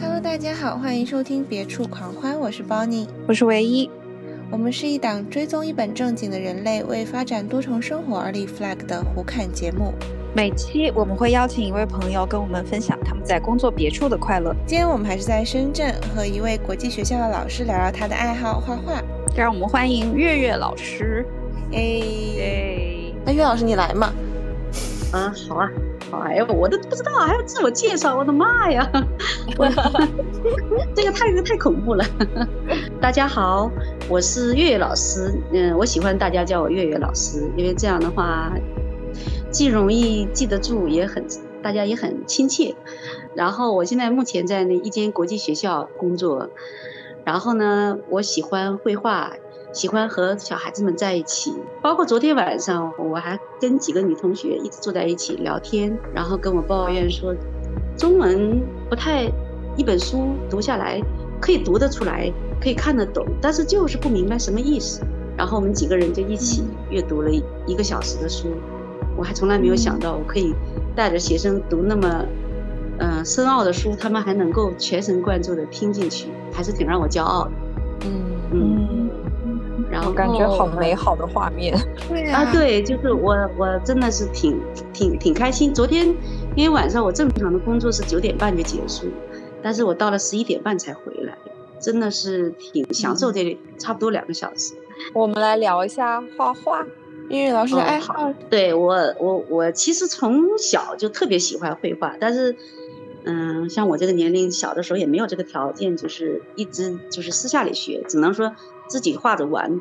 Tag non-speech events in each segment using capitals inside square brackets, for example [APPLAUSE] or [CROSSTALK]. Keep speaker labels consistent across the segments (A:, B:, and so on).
A: Hello，大家好，欢迎收听《别处狂欢》，我是 Bonnie，
B: 我是唯一。
A: 我们是一档追踪一本正经的人类为发展多重生活而立 flag 的胡侃节目。
B: 每期我们会邀请一位朋友跟我们分享他们在工作别处的快乐。
A: 今天我们还是在深圳和一位国际学校的老师聊聊他的爱好画画。
B: 让我们欢迎月月老师。
A: 哎，那岳老师你来嘛？
C: 啊，好啊。好哎呀，我都不知道还要自我介绍，我的妈呀！[LAUGHS] 这个太太恐怖了。[LAUGHS] 大家好，我是月月老师。嗯，我喜欢大家叫我月月老师，因为这样的话既容易记得住，也很大家也很亲切。然后我现在目前在那一间国际学校工作。然后呢，我喜欢绘画。喜欢和小孩子们在一起，包括昨天晚上，我还跟几个女同学一直坐在一起聊天，然后跟我抱怨说，中文不太，一本书读下来可以读得出来，可以看得懂，但是就是不明白什么意思。然后我们几个人就一起阅读了一个小时的书，我还从来没有想到我可以带着学生读那么，嗯，深奥的书，他们还能够全神贯注的听进去，还是挺让我骄傲的。嗯嗯。然后
B: 感觉好美好的画面，[LAUGHS]
A: 对啊，
C: 对，就是我，我真的是挺挺挺开心。昨天因为晚上我正常的工作是九点半就结束，但是我到了十一点半才回来，真的是挺享受这差不多两个小时。
B: 我们来聊一下画画，
A: 英语老师的爱好。
C: 对我，我我其实从小就特别喜欢绘画，但是嗯，像我这个年龄小的时候也没有这个条件，就是一直就是私下里学，只能说。自己画着玩，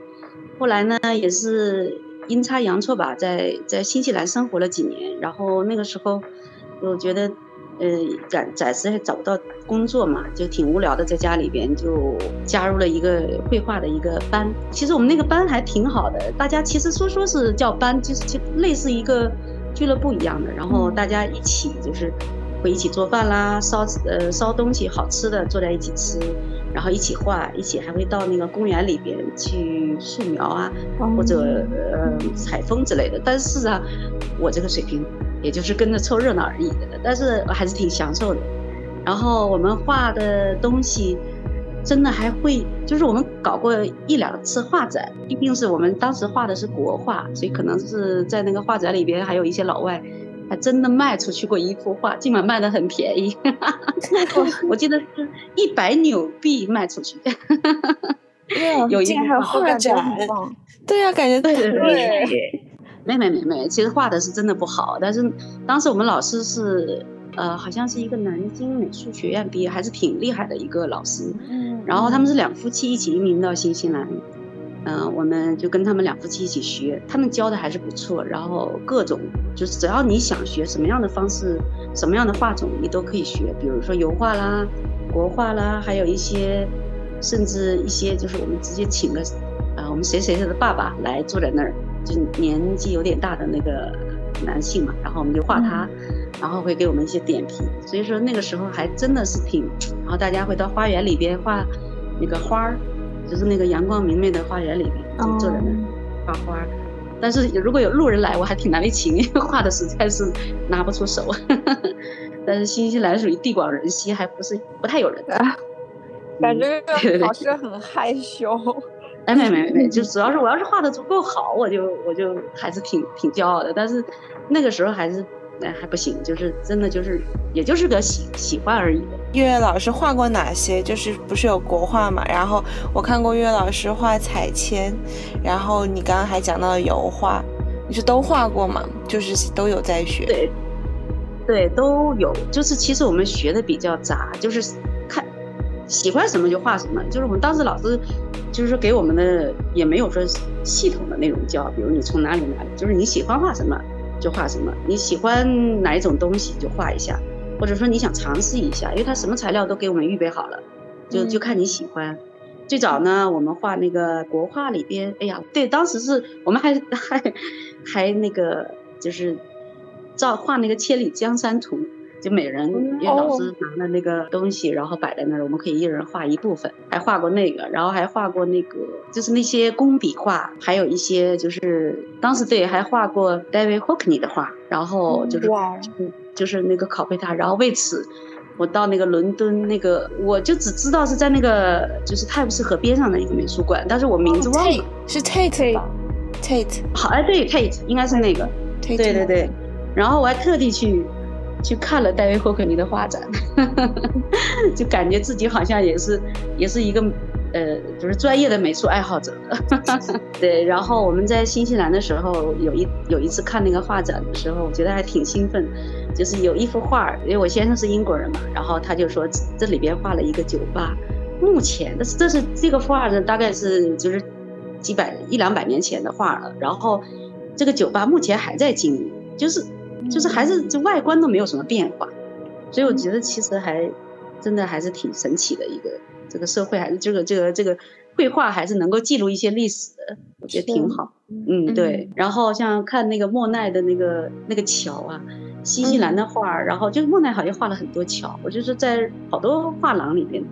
C: 后来呢也是阴差阳错吧，在在新西兰生活了几年，然后那个时候我觉得，呃，暂暂时还找不到工作嘛，就挺无聊的，在家里边就加入了一个绘画的一个班。其实我们那个班还挺好的，大家其实说说是叫班，就是就类似一个俱乐部一样的，然后大家一起就是会一起做饭啦，烧呃烧东西好吃的，坐在一起吃。然后一起画，一起还会到那个公园里边去素描啊，或者呃采风之类的。但是啊，我这个水平也就是跟着凑热闹而已的，但是还是挺享受的。然后我们画的东西，真的还会，就是我们搞过一两次画展，毕竟是我们当时画的是国画，所以可能是在那个画展里边还有一些老外。还真的卖出去过一幅画，尽管卖的很便宜，[LAUGHS] 我记得是一百纽币卖出去。[LAUGHS] [LAUGHS]
A: 有一
B: 还有画展，
A: 对呀，感觉
C: 对对对。没没没没，其实画的是真的不好，但是当时我们老师是呃，好像是一个南京美术学院毕业，还是挺厉害的一个老师。嗯。然后他们是两夫妻一起移民到新西兰。嗯，我们就跟他们两夫妻一起学，他们教的还是不错。然后各种就是只要你想学什么样的方式，什么样的画种，你都可以学。比如说油画啦、国画啦，还有一些，甚至一些就是我们直接请个啊，我们谁谁谁的爸爸来坐在那儿，就年纪有点大的那个男性嘛，然后我们就画他，然后会给我们一些点评。所以说那个时候还真的是挺，然后大家会到花园里边画那个花儿。就是那个阳光明媚的花园里面，就坐在那画花。但是如果有路人来，我还挺难为情，因为画的实在是拿不出手。[LAUGHS] 但是新西兰属于地广人稀，还不是不太有人。[LAUGHS]
B: 感觉老师很害羞。
C: 哎，没没没，就主要是我要是画的足够好，我就我就还是挺挺骄傲的。但是那个时候还是。那还不行，就是真的就是，也就是个喜喜欢而已。
A: 月月老师画过哪些？就是不是有国画嘛？然后我看过月月老师画彩铅，然后你刚刚还讲到了油画，你是都画过吗？就是都有在学？
C: 对，对，都有。就是其实我们学的比较杂，就是看喜欢什么就画什么。就是我们当时老师就是给我们的也没有说系统的那种教，比如你从哪里哪里，就是你喜欢画什么。就画什么，你喜欢哪一种东西就画一下，或者说你想尝试一下，因为它什么材料都给我们预备好了，就就看你喜欢。最早呢，我们画那个国画里边，哎呀，对，当时是我们还 [LAUGHS] 还还那个就是照画那个千里江山图，就每人因为老师拿了那个东西，然后摆在那儿，我们可以一人画一部分。还画过那个，然后还画过那个，就是那些工笔画，还有一些就是当时对还画过 David Hockney 的画，然后就是就是那个拷贝他，然后为此我到那个伦敦那个，我就只知道是在那个就是泰晤士河边上的一个美术馆，但是我名字忘了，
A: 是 Tate 吧？Tate
C: 好哎，对 Tate 应该是那个，Tate,，对对对，然后我还特地去。去看了戴维·霍克尼的画展，[LAUGHS] 就感觉自己好像也是，也是一个，呃，就是专业的美术爱好者。[LAUGHS] 对，然后我们在新西兰的时候，有一有一次看那个画展的时候，我觉得还挺兴奋。就是有一幅画，因为我先生是英国人嘛，然后他就说这里边画了一个酒吧。目前，但是这是这个画呢，大概是就是几百一两百年前的画了。然后这个酒吧目前还在经营，就是。就是还是这外观都没有什么变化，所以我觉得其实还真的还是挺神奇的一个这个社会，还是这个这个这个绘画还是能够记录一些历史的，我觉得挺好。嗯，对。然后像看那个莫奈的那个那个桥啊，新西兰的画，然后就是莫奈好像画了很多桥，我就是在好多画廊里面，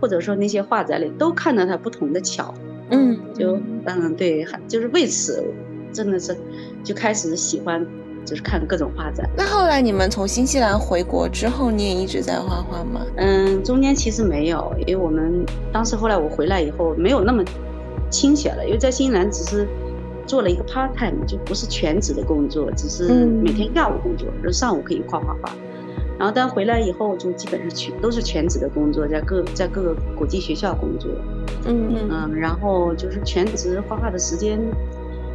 C: 或者说那些画展里都看到他不同的桥。
A: 嗯，
C: 就嗯对，就是为此真的是就开始喜欢。就是看各种画展。
A: 那后来你们从新西兰回国之后，你也一直在画画吗？
C: 嗯，中间其实没有，因为我们当时后来我回来以后没有那么清闲了，因为在新西兰只是做了一个 part time，就不是全职的工作，只是每天下午工作，就上午可以画画画。然后但回来以后就基本上全都是全职的工作，在各在各个国际学校工作。
A: 嗯嗯
C: 嗯，然后就是全职画画的时间。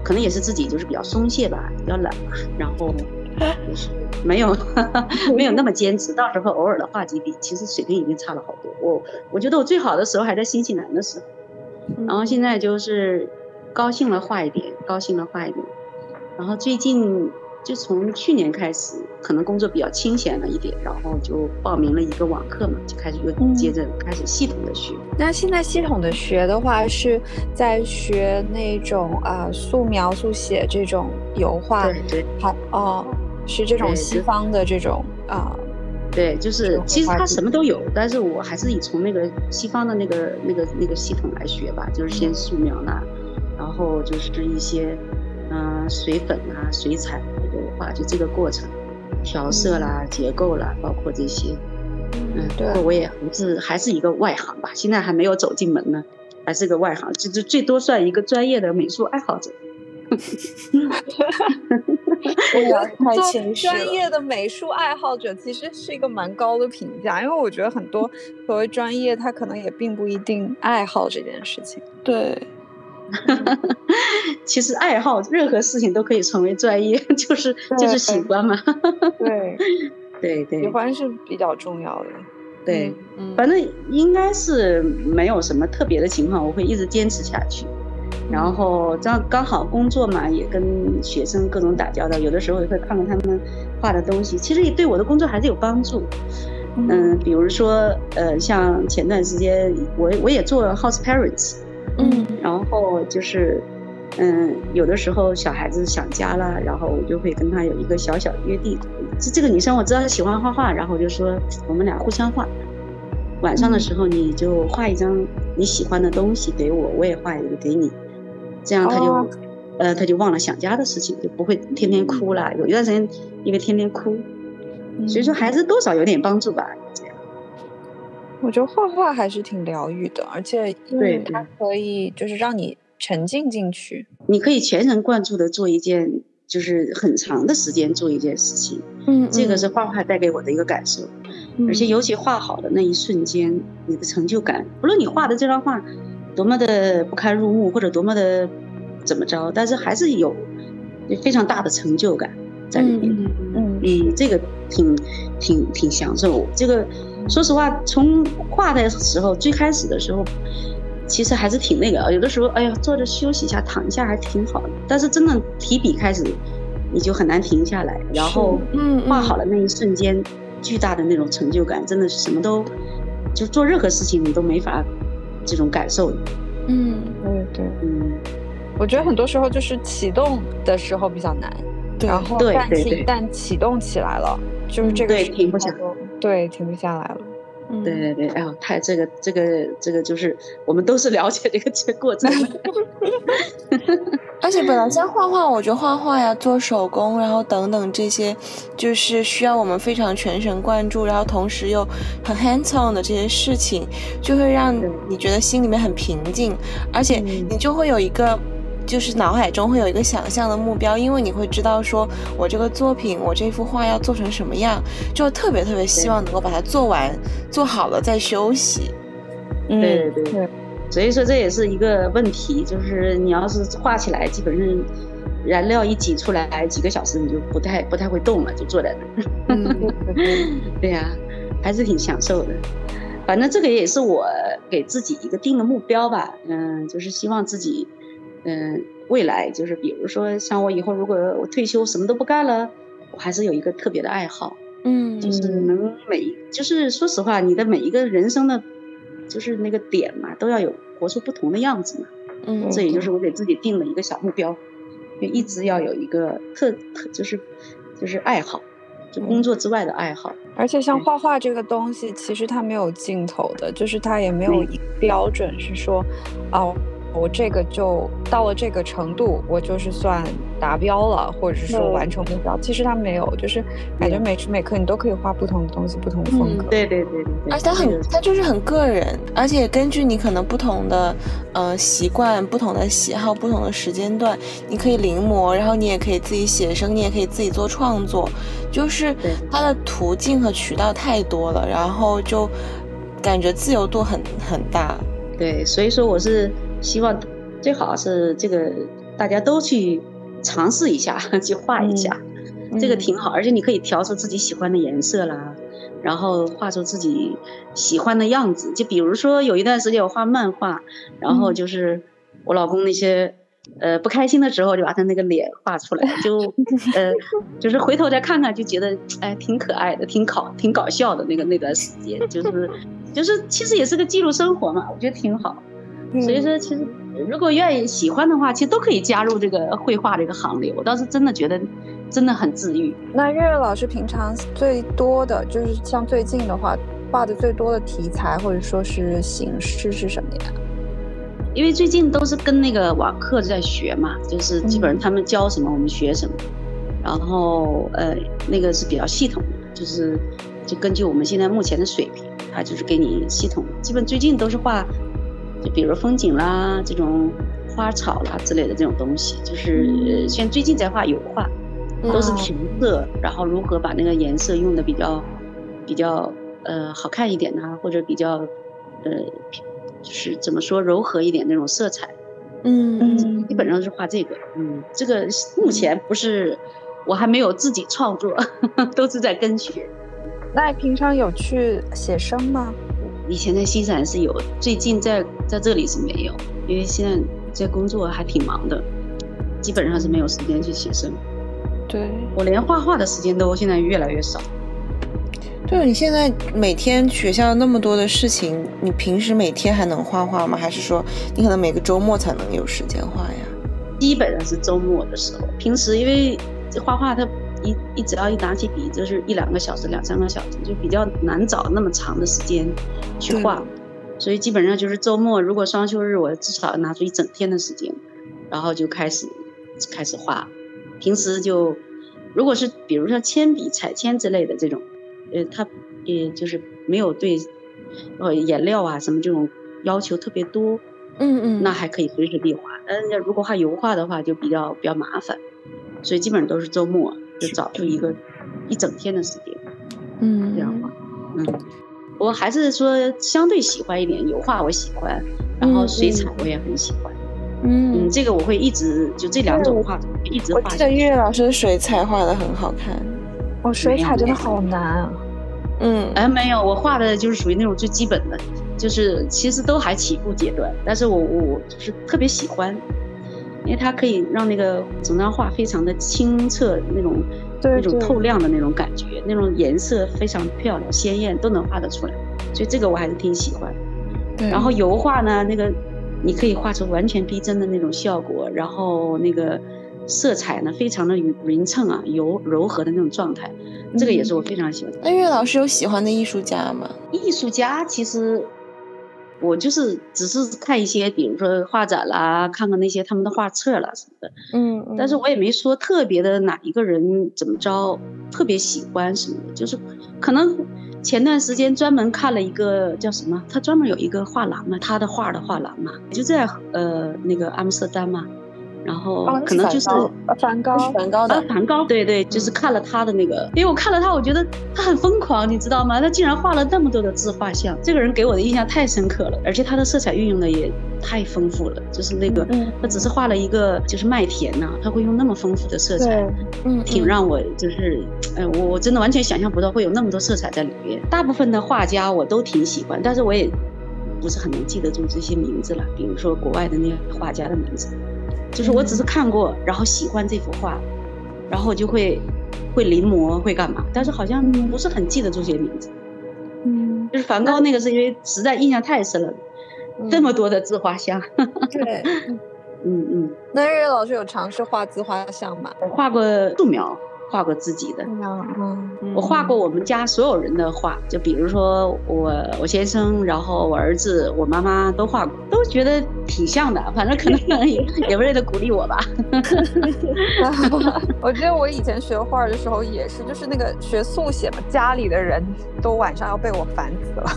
C: 可能也是自己就是比较松懈吧，比较懒吧，然后 [LAUGHS] 就是没有 [LAUGHS] 没有那么坚持。到时候偶尔的画几笔，其实水平已经差了好多。我我觉得我最好的时候还在新西兰的时候，然后现在就是高兴了画一点，高兴了画一点，然后最近。就从去年开始，可能工作比较清闲了一点，然后就报名了一个网课嘛，就开始又接着开始系统的学。
B: 那现在系统的学的话，是在学那种啊素描、速写这种油画，
C: 对对，
B: 还哦是这种西方的这种啊，
C: 对，就是其实它什么都有，但是我还是以从那个西方的那个那个那个系统来学吧，就是先素描啦，然后就是一些嗯水粉啊、水彩。油画就这个过程，调色啦、结构啦，包括这些，嗯，不过我也不是还是一个外行吧，现在还没有走进门呢，还是个外行，就就最多算一个专业的美术爱好者。[LAUGHS]
B: 太谦虚专业的美术爱好者其实是一个蛮高的评价，因为我觉得很多所谓专业，他可能也并不一定爱好这件事情。
A: 对。[LAUGHS]
C: 其实爱好任何事情都可以成为专业，[LAUGHS] 就是就是喜欢嘛。
B: 对 [LAUGHS]
C: 对对，
B: 喜欢是比较重要的。
C: 对，反正应该是没有什么特别的情况，我会一直坚持下去。然后这样刚好工作嘛，也跟学生各种打交道，有的时候也会看看他们画的东西，其实也对我的工作还是有帮助。嗯，比如说呃，像前段时间我我也做 house parents。
A: 嗯，
C: 然后就是，嗯，有的时候小孩子想家了，然后我就会跟他有一个小小的约定。这这个女生我知道她喜欢画画，然后我就说我们俩互相画。晚上的时候你就画一张你喜欢的东西给我，我也画一个给你，这样他就，呃，他就忘了想家的事情，就不会天天哭了。有一段时间因为天天哭，所以说孩子多少有点帮助吧。
B: 我觉得画画还是挺疗愈的，而且对它可以就是让你沉浸进去。
C: 你可以全神贯注的做一件，就是很长的时间做一件事情。
A: 嗯，
C: 这个是画画带给我的一个感受。而且尤其画好的那一瞬间，你的成就感，不论你画的这张画多么的不堪入目，或者多么的怎么着，但是还是有非常大的成就感在里面。
A: 嗯
C: 嗯，这个挺挺挺享受这个。说实话，从画的时候，最开始的时候，其实还是挺那个啊。有的时候，哎呀，坐着休息一下，躺一下还挺好的。但是真的提笔开始，你就很难停下来。然后，
A: 嗯，
C: 画好了那一瞬间，巨大的那种成就感，真的是什么都，就做任何事情你都没法这种感受。
B: 嗯，对对，
C: 嗯，
B: 我觉得很多时候就是启动的时候比较难。然后但是一旦启动起来了，就是这个
C: 停不下，
B: 对，停不下来了。
C: 对对对，哎呦，太这个这个这个就是我们都是了解这个这过程。[LAUGHS]
A: 而且本来像画画，我觉得画画呀、做手工，然后等等这些，就是需要我们非常全神贯注，然后同时又很 hands on 的这些事情，就会让你觉得心里面很平静，而且你就会有一个。就是脑海中会有一个想象的目标，因为你会知道说，我这个作品，我这幅画要做成什么样，就特别特别希望能够把它做完，做好了再休息。
C: 对对对，所以说这也是一个问题，就是你要是画起来，基本上燃料一挤出来，几个小时你就不太不太会动了，就坐在那儿。[LAUGHS] 对呀，还是挺享受的。反正这个也是我给自己一个定的目标吧，嗯，就是希望自己。嗯，未来就是比如说，像我以后如果我退休什么都不干了，我还是有一个特别的爱好，嗯，就是能每就是说实话，你的每一个人生的，就是那个点嘛，都要有活出不同的样子嘛，嗯，这也就是我给自己定了一个小目标，就一直要有一个特特就是就是爱好，就工作之外的爱好。
B: 而且像画画这个东西，其实它没有尽头的，就是它也没有一个标准是说，哦。我这个就到了这个程度，我就是算达标了，或者是说完成目标。其实它没有，就是感觉每时每刻你都可以画不同的东西，不同的风格。
C: 对对对对。
A: 而且它很，它就是很个人，而且根据你可能不同的呃习惯、不同的喜好、不同的时间段，你可以临摹，然后你也可以自己写生，你也可以自己做创作，就是它的途径和渠道太多了，然后就感觉自由度很很大。
C: 对，所以说我是。希望最好是这个大家都去尝试一下，[LAUGHS] 去画一下，这个挺好。而且你可以调出自己喜欢的颜色啦，然后画出自己喜欢的样子。就比如说有一段时间我画漫画，然后就是我老公那些呃不开心的时候，就把他那个脸画出来，就呃 [LAUGHS] 就是回头再看看，就觉得哎挺可爱的，挺搞挺搞笑的那个那段时间，就是就是其实也是个记录生活嘛，我觉得挺好。所以说，其实如果愿意喜欢的话，其实都可以加入这个绘画这个行列。我倒是真的觉得，真的很治愈。
B: 那月月老师平常最多的就是像最近的话，画的最多的题材或者说是形式是什么呀？
C: 因为最近都是跟那个网课在学嘛，就是基本上他们教什么我们学什么，然后呃那个是比较系统的，就是就根据我们现在目前的水平，他就是给你系统。基本最近都是画。就比如风景啦，这种花草啦之类的这种东西，就是像最近在画油画，都是填色，然后如何把那个颜色用的比较比较呃好看一点呢？或者比较呃就是怎么说柔和一点那种色彩，嗯，基本上是画这个，嗯，这个目前不是我还没有自己创作，[LAUGHS] 都是在跟学。
B: 那你平常有去写生吗？
C: 以前在西山是有，最近在在这里是没有，因为现在在工作还挺忙的，基本上是没有时间去写生。
A: 对
C: 我连画画的时间都现在越来越少。
A: 对你现在每天学校那么多的事情，你平时每天还能画画吗？还是说你可能每个周末才能有时间画呀？
C: 基本上是周末的时候，平时因为画画它。一一只要一拿起笔，就是一两个小时、两三个小时，就比较难找那么长的时间去画。所以基本上就是周末，如果双休日，我至少要拿出一整天的时间，然后就开始开始画。平时就如果是比如说铅笔、彩铅之类的这种，呃，它也就是没有对呃颜料啊什么这种要求特别多，嗯嗯，那还可以随时地画。嗯，那如果画油画的话，就比较比较麻烦，所以基本上都是周末。就找出一个一整天的时间，嗯，这样吧，嗯，我还是说相对喜欢一点油画，我喜欢，然后水彩我也很喜欢，嗯，这个我会一直就这两种画一直画。
A: 我记得月月老师的水彩画的很好看，
B: 哦，水彩真的好难啊，
C: 嗯，哎，没有，我画的就是属于那种最基本的，就是其实都还起步阶段，但是我我就是特别喜欢。因为它可以让那个整张画非常的清澈，那种那种透亮的那种感觉，那种颜色非常漂亮鲜艳，都能画得出来，所以这个我还是挺喜欢。然后油画呢，那个你可以画出完全逼真的那种效果，然后那个色彩呢非常的匀称啊，柔柔和的那种状态，这个也是我非常喜欢。
A: 那岳老师有喜欢的艺术家吗？
C: 艺术家其实。我就是只是看一些，比如说画展啦，看看那些他们的画册啦什么的，
A: 嗯，
C: 但是我也没说特别的哪一个人怎么着特别喜欢什么的，就是可能前段时间专门看了一个叫什么，他专门有一个画廊嘛，他的画的画廊嘛，就在呃那个阿姆斯特丹嘛。然后可能就是
B: 梵高，
A: 梵高的
C: 梵高，对对，就是看了他的那个，因为我看了他，我觉得他很疯狂，你知道吗？他竟然画了那么多的自画像，这个人给我的印象太深刻了，而且他的色彩运用的也太丰富了，就是那个他只是画了一个就是麦田呐，他会用那么丰富的色彩，
A: 嗯，
C: 挺让我就是，哎，我我真的完全想象不到会有那么多色彩在里面。大部分的画家我都挺喜欢，但是我也不是很能记得住这些名字了，比如说国外的那些画家的名字。就是我只是看过，然后喜欢这幅画，然后就会会临摹，会干嘛？但是好像不是很记得这些名字。
B: 嗯，
C: 就是梵高那个是因为实在印象太深了，这么多的自画像。[LAUGHS]
A: 对，
C: 嗯嗯。
B: 那岳老师有尝试画自画像吗？
C: 我画过素描。画过自己的，
B: 嗯，
C: 我画过我们家所有人的画，就比如说我我先生，然后我儿子，我妈妈都画过，都觉得挺像的。反正可能也 [LAUGHS] 也为了鼓励我吧。[LAUGHS]
B: 我记得我以前学画的时候也是，就是那个学速写嘛，家里的人都晚上要被我烦死了。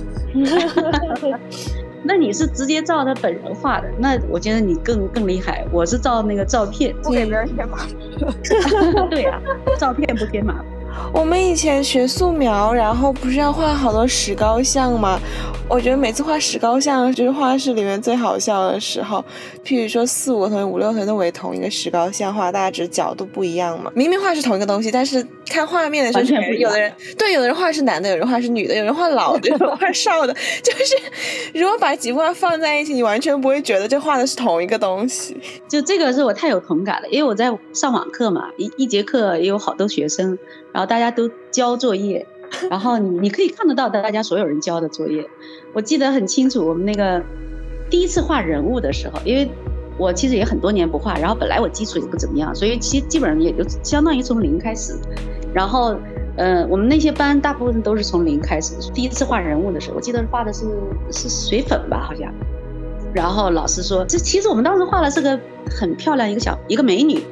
C: 那你是直接照他本人画的，那我觉得你更更厉害。我是照那个照片，
B: 不给别人添麻
C: 烦。对呀，照片不添麻烦。
A: 我们以前学素描，然后不是要画好多石膏像吗？我觉得每次画石膏像，就是画室里面最好笑的时候。譬如说四五个同学、五六个同学都围同一个石膏像画，大家只是角度不一样嘛。明明画是同一个东西，但是看画面的时候，有的人对，有的人画是男的，有人画是女的，有人画老的，[LAUGHS] 有人画少的。[LAUGHS] 就是如果把几幅画放在一起，你完全不会觉得这画的是同一个东西。
C: 就这个是我太有同感了，因为我在上网课嘛，一一节课也有好多学生，然后大家都交作业。[LAUGHS] 然后你你可以看得到大家所有人交的作业，我记得很清楚。我们那个第一次画人物的时候，因为我其实也很多年不画，然后本来我基础也不怎么样，所以其实基本上也就相当于从零开始。然后，呃，我们那些班大部分都是从零开始。第一次画人物的时候，我记得画的是是水粉吧，好像。然后老师说，这其实我们当时画的是个很漂亮一个小一个美女。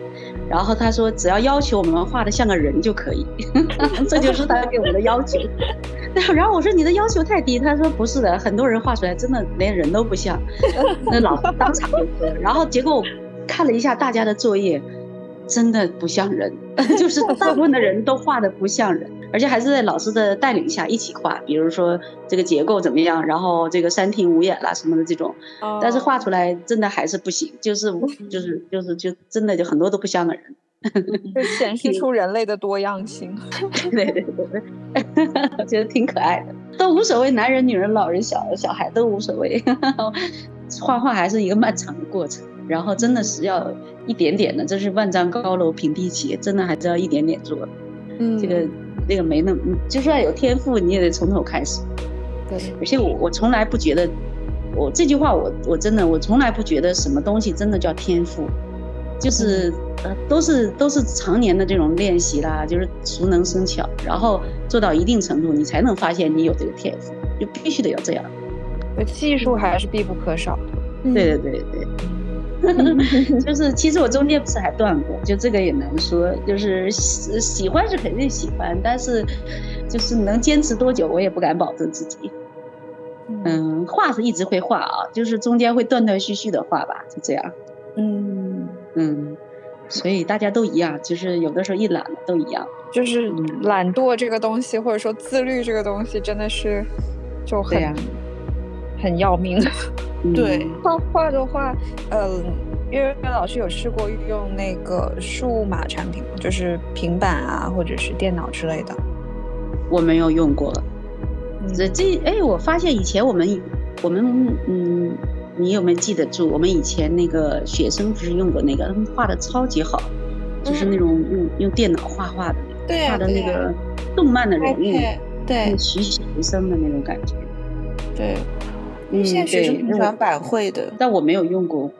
C: 然后他说，只要要求我们画的像个人就可以，[LAUGHS] 这就是他给我们的要求。[LAUGHS] 然后我说你的要求太低，他说不是的，很多人画出来真的连人都不像。[LAUGHS] 那老师当场就说，然后结果我看了一下大家的作业，真的不像人，[LAUGHS] 就是大部分的人都画的不像人。而且还是在老师的带领下一起画，比如说这个结构怎么样，然后这个三庭五眼啦什么的这种，但是画出来真的还是不行，就是就是就是就真的就很多都不像个人，
B: 就显示出人类的多样性。[LAUGHS]
C: 对对对对，[LAUGHS] 觉得挺可爱的，都无所谓，男人、女人、老人、小小孩都无所谓。画画还是一个漫长的过程，然后真的是要一点点的，这是万丈高楼平地起，真的还是要一点点做。嗯，这个。那个没那么，就算有天赋，你也得从头开始。
B: 对，
C: 而且我我从来不觉得，我这句话我我真的我从来不觉得什么东西真的叫天赋，就是呃都是都是常年的这种练习啦，就是熟能生巧，然后做到一定程度，你才能发现你有这个天赋，就必须得要这样。
B: 技术还是必不可少的。
C: 对对对对。[LAUGHS] 就是，其实我中间不是还断过，就这个也难说。就是喜喜欢是肯定喜欢，但是就是能坚持多久，我也不敢保证自己。嗯，画是一直会画啊，就是中间会断断续续的画吧，就这样。
B: 嗯
C: 嗯，所以大家都一样，就是有的时候一懒都一样。
B: 就是懒惰这个东西，或者说自律这个东西，真的是就很很要命。
A: 对
B: 画画的话，呃，因为老师有试过用那个数码产品，就是平板啊，或者是电脑之类的。
C: 我没有用过。这这哎，我发现以前我们我们嗯，你有没有记得住？我们以前那个学生不是用过那个，他们画的超级好，就是那种用用电脑画画的，画的那个动漫的人物，
A: 对，
C: 栩栩如生的那种感觉。
A: 对。现在学生挺喜欢板绘的，
C: 但我没有用过。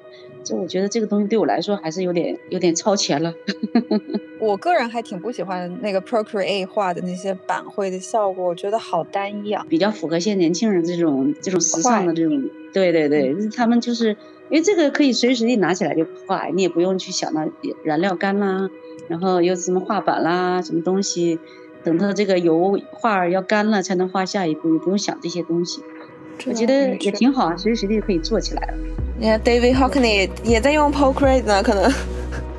C: 这我觉得这个东西对我来说还是有点有点超前了。[LAUGHS]
B: 我个人还挺不喜欢那个 Procreate 画的那些板绘的效果，我觉得好单一啊。
C: 比较符合现在年轻人这种这种时尚的这种，对对对，他们就是因为这个可以随时随地拿起来就画，你也不用去想到燃料干啦，然后有什么画板啦，什么东西，等到这个油画要干了才能画下一步，也不用想这些东西。我觉得也挺好啊，随时随地可以做起来了。
A: 你看 David Hockney 也在用 Procreate 呢，可能。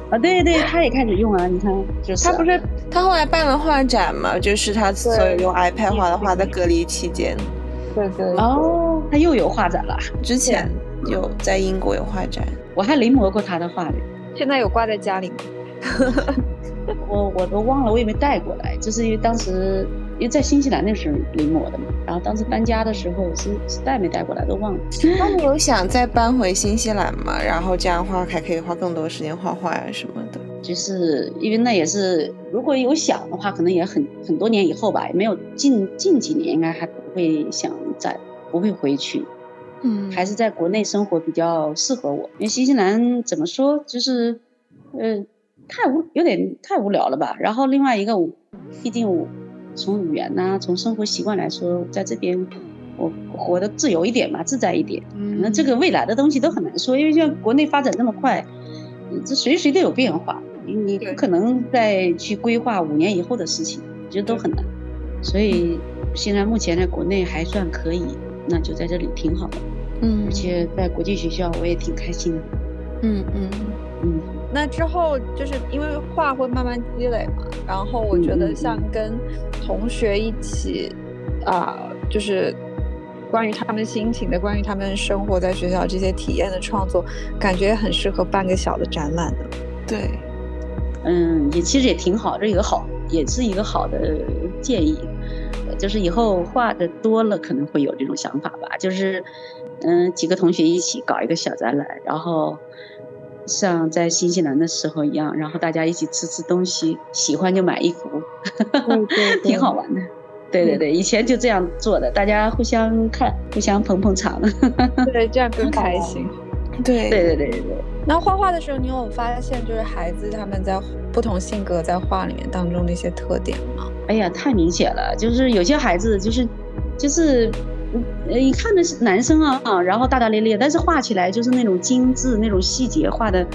C: 啊，对对，他也开始用啊，你看，[LAUGHS] 就是
A: 他不是他后来办了画展嘛，就是他所有用 iPad 画的画，在隔离期间。
B: 对对。
C: 哦，他又有画展了。
A: 之前有在英国有画展，
C: 我还临摹过他的画的。
B: 现在有挂在家里吗？[LAUGHS]
C: 我我都忘了，我也没带过来，就是因为当时。因为在新西兰那时候临摹的嘛，然后当时搬家的时候是是带没带过来都忘了。[LAUGHS]
A: 那你有想再搬回新西兰吗？然后这样的话还可以花更多时间画画呀什么的。
C: 就是因为那也是如果有想的话，可能也很很多年以后吧，也没有近近几年应该还不会想再不会回去。
A: 嗯，
C: 还是在国内生活比较适合我。因为新西兰怎么说就是，呃，太无有点太无聊了吧。然后另外一个，毕竟我。从语言呐，从生活习惯来说，在这边我活得自由一点嘛，自在一点。嗯，那这个未来的东西都很难说，因为像国内发展这么快，这随时随地有变化，你你不可能再去规划五年以后的事情，我觉得都很难。所以现在目前在国内还算可以，那就在这里挺好的。
A: 嗯，
C: 而且在国际学校我也挺开心的。
A: 嗯嗯
C: 嗯。
B: 那之后就是因为画会慢慢积累嘛，然后我觉得像跟同学一起，啊，就是关于他们心情的，关于他们生活在学校这些体验的创作，感觉很适合办个小的展览的。
A: 对，
C: 嗯，也其实也挺好，这一个好，也是一个好的建议，就是以后画的多了，可能会有这种想法吧，就是嗯，几个同学一起搞一个小展览，然后。像在新西兰的时候一样，然后大家一起吃吃东西，喜欢就买一幅，挺好玩的。对对对，以前就这样做的，大家互相看，互相捧捧场。[LAUGHS]
B: 对，这样更开心。
A: 对
C: 对对对对对。
B: 那画画的时候，你有发现就是孩子他们在不同性格在画里面当中的一些特点吗？
C: 哎呀，太明显了，就是有些孩子就是就是。呃，一看的是男生啊，然后大大咧咧，但是画起来就是那种精致、那种细节画的，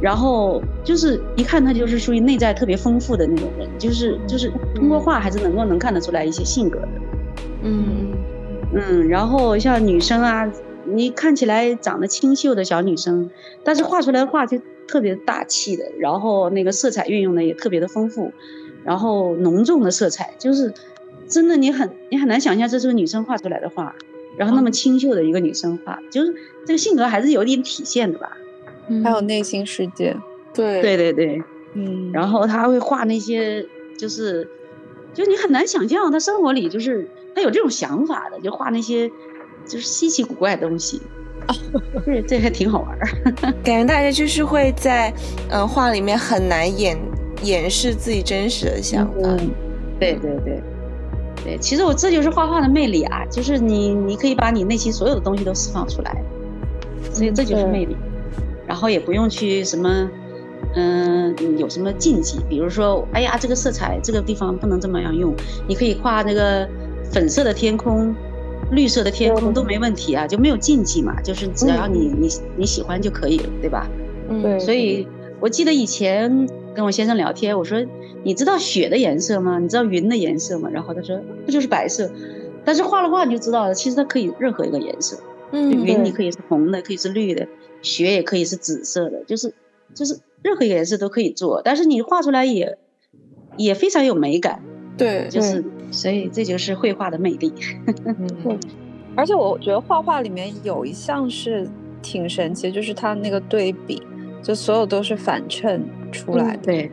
C: 然后就是一看他就是属于内在特别丰富的那种人，就是就是通过画还是能够能看得出来一些性格的。
A: 嗯
C: 嗯，然后像女生啊，你看起来长得清秀的小女生，但是画出来的画就特别大气的，然后那个色彩运用的也特别的丰富，然后浓重的色彩就是。真的，你很你很难想象这是个女生画出来的画，然后那么清秀的一个女生画，就是这个性格还是有点体现的吧，
B: 还有内心世界，
A: 对。
C: 对对对，
B: 嗯，
C: 然后他会画那些，就是，就你很难想象他生活里就是他有这种想法的，就画那些就是稀奇古怪的东西，对，这还挺好玩儿，[LAUGHS]
A: 感觉大家就是会在嗯画里面很难掩掩饰自己真实的想法，
C: 对对对。对，其实我这就是画画的魅力啊，就是你你可以把你内心所有的东西都释放出来，所以这就是魅力。然后也不用去什么，嗯，有什么禁忌，比如说，哎呀，这个色彩这个地方不能这么样用，你可以画那个粉色的天空、绿色的天空都没问题啊，就没有禁忌嘛，就是只要你你你喜欢就可以了，对吧？
B: 嗯，
C: 所以我记得以前跟我先生聊天，我说。你知道雪的颜色吗？你知道云的颜色吗？然后他说不就是白色，但是画了画你就知道了，其实它可以任何一个颜色。
A: 嗯，
C: 云你可以是红的，可以是绿的，雪也可以是紫色的，就是就是任何颜色都可以做，但是你画出来也也非常有美感。
A: 对，
C: 就是所以这就是绘画的魅力。[LAUGHS]
B: 嗯，而且我觉得画画里面有一项是挺神奇，就是它那个对比，就所有都是反衬出来。
C: 对。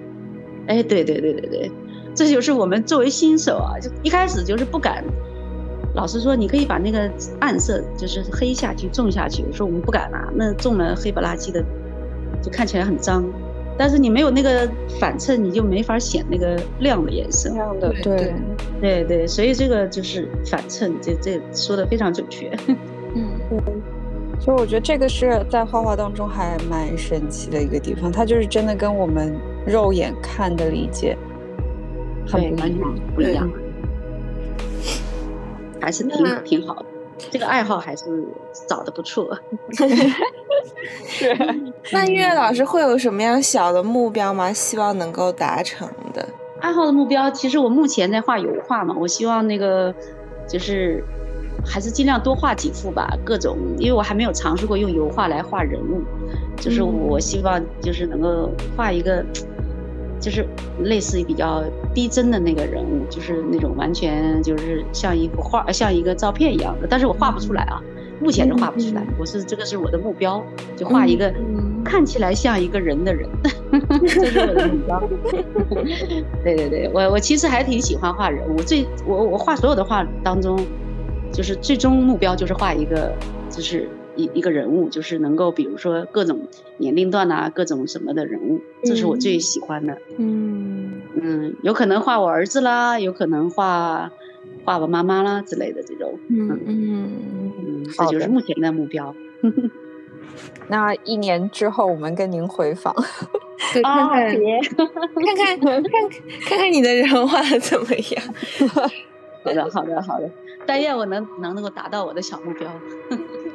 C: 哎，对对对对对，这就是我们作为新手啊，就一开始就是不敢。老师说你可以把那个暗色就是黑下去种下去，我说我们不敢啊，那种了黑不拉几的，就看起来很脏。但是你没有那个反衬，你就没法显那个亮的颜色。
B: 亮的，
A: 对
C: 对对，所以这个就是反衬，这这说的非常准确。
A: 嗯，
B: 就我觉得这个是在画画当中还蛮神奇的一个地方，它就是真的跟我们肉眼看的理解很不一样，
C: 不一样，还是挺挺好的。这个爱好还是找的不错。[LAUGHS]
B: 是。
A: 那音乐老师会有什么样小的目标吗？希望能够达成的
C: 爱好的目标，其实我目前在画油画嘛，我希望那个就是。还是尽量多画几幅吧，各种，因为我还没有尝试过用油画来画人物，就是我希望就是能够画一个，就是类似于比较逼真的那个人物，就是那种完全就是像一幅画，像一个照片一样的，但是我画不出来啊，目前是画不出来，我是这个是我的目标，就画一个看起来像一个人的人，[LAUGHS] 这是我的目标。[LAUGHS] 对对对，我我其实还挺喜欢画人物，最我我画所有的画当中。就是最终目标就是画一个，就是一一个人物，就是能够比如说各种年龄段呐，各种什么的人物，这是我最喜欢的。嗯嗯，有可能画我儿子啦，有可能画画我妈妈啦之类的这种。嗯嗯嗯，这就是目前的目标。[LAUGHS]
B: 那一年之后我们跟您回访，[LAUGHS]
A: 对，看 [LAUGHS] 看看看看看看你的人画的怎么样。
C: 好的好的好的。但愿我能能能够达到我的小目标。[LAUGHS]